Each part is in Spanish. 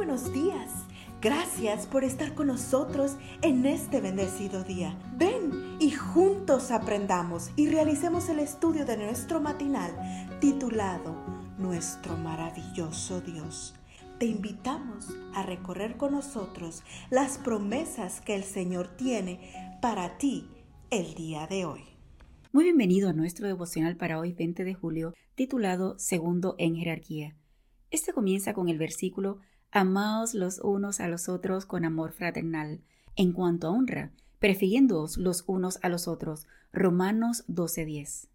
buenos días. Gracias por estar con nosotros en este bendecido día. Ven y juntos aprendamos y realicemos el estudio de nuestro matinal titulado Nuestro maravilloso Dios. Te invitamos a recorrer con nosotros las promesas que el Señor tiene para ti el día de hoy. Muy bienvenido a nuestro devocional para hoy 20 de julio titulado Segundo en Jerarquía. Este comienza con el versículo Amaos los unos a los otros con amor fraternal. En cuanto a honra, prefiriéndoos los unos a los otros. Romanos 12:10.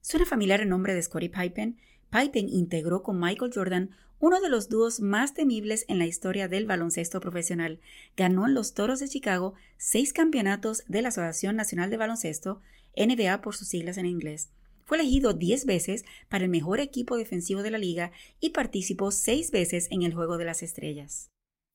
Suena familiar el nombre de Scottie Pippen. Pippen integró con Michael Jordan uno de los dúos más temibles en la historia del baloncesto profesional. Ganó en los Toros de Chicago seis campeonatos de la Asociación Nacional de Baloncesto, NBA por sus siglas en inglés. Fue elegido 10 veces para el mejor equipo defensivo de la liga y participó 6 veces en el Juego de las Estrellas.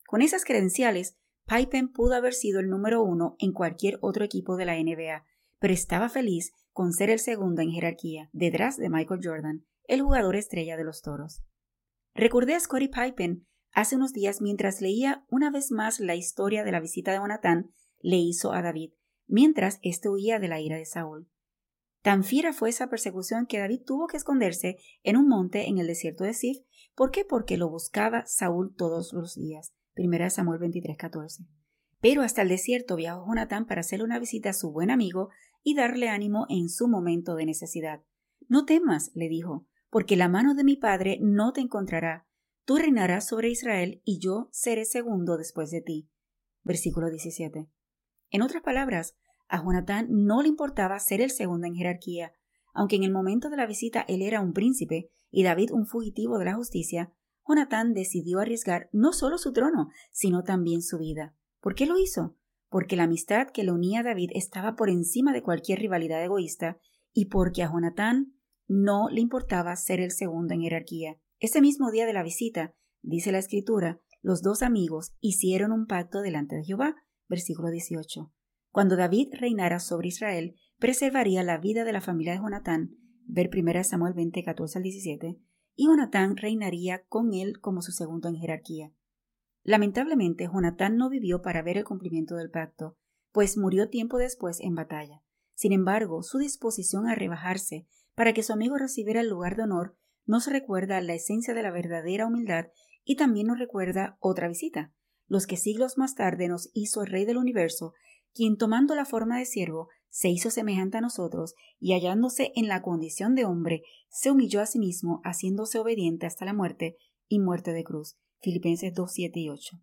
Con esas credenciales, Pippen pudo haber sido el número uno en cualquier otro equipo de la NBA, pero estaba feliz con ser el segundo en jerarquía, detrás de Michael Jordan, el jugador estrella de los Toros. Recordé a Scottie Pippen hace unos días mientras leía una vez más la historia de la visita de Jonathan le hizo a David, mientras éste huía de la ira de Saúl. Tan fiera fue esa persecución que David tuvo que esconderse en un monte en el desierto de Sif. ¿Por qué? Porque lo buscaba Saúl todos los días. Primera Samuel 23:14. Pero hasta el desierto viajó Jonatán para hacerle una visita a su buen amigo y darle ánimo en su momento de necesidad. No temas, le dijo, porque la mano de mi padre no te encontrará. Tú reinarás sobre Israel y yo seré segundo después de ti. Versículo 17. En otras palabras, a Jonatán no le importaba ser el segundo en jerarquía, aunque en el momento de la visita él era un príncipe y David un fugitivo de la justicia, Jonatán decidió arriesgar no solo su trono, sino también su vida. ¿Por qué lo hizo? Porque la amistad que le unía a David estaba por encima de cualquier rivalidad egoísta y porque a Jonatán no le importaba ser el segundo en jerarquía. Ese mismo día de la visita, dice la escritura, los dos amigos hicieron un pacto delante de Jehová. Versículo 18. Cuando David reinara sobre Israel, preservaría la vida de la familia de Jonatán, ver 1 Samuel 20, 14 al 17, y Jonatán reinaría con él como su segundo en jerarquía. Lamentablemente, Jonatán no vivió para ver el cumplimiento del pacto, pues murió tiempo después en batalla. Sin embargo, su disposición a rebajarse para que su amigo recibiera el lugar de honor nos recuerda la esencia de la verdadera humildad y también nos recuerda otra visita, los que siglos más tarde nos hizo el Rey del universo quien tomando la forma de siervo, se hizo semejante a nosotros, y hallándose en la condición de hombre, se humilló a sí mismo, haciéndose obediente hasta la muerte y muerte de cruz. Filipenses 2, 7 y 8.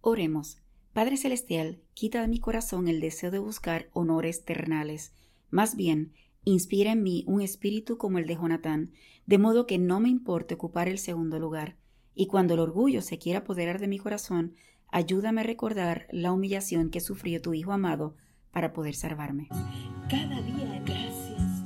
Oremos. Padre Celestial, quita de mi corazón el deseo de buscar honores terrenales. Más bien, inspira en mí un espíritu como el de Jonatán, de modo que no me importe ocupar el segundo lugar. Y cuando el orgullo se quiera apoderar de mi corazón, Ayúdame a recordar la humillación que sufrió tu Hijo amado para poder salvarme. Cada día gracias.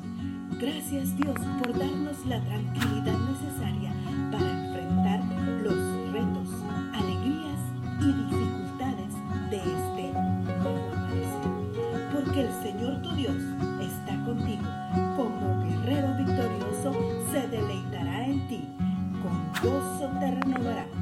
Gracias Dios por darnos la tranquilidad necesaria para enfrentar los retos, alegrías y dificultades de este nuevo amanecer. Porque el Señor tu Dios está contigo. Como guerrero victorioso se deleitará en ti. Con gozo te renovará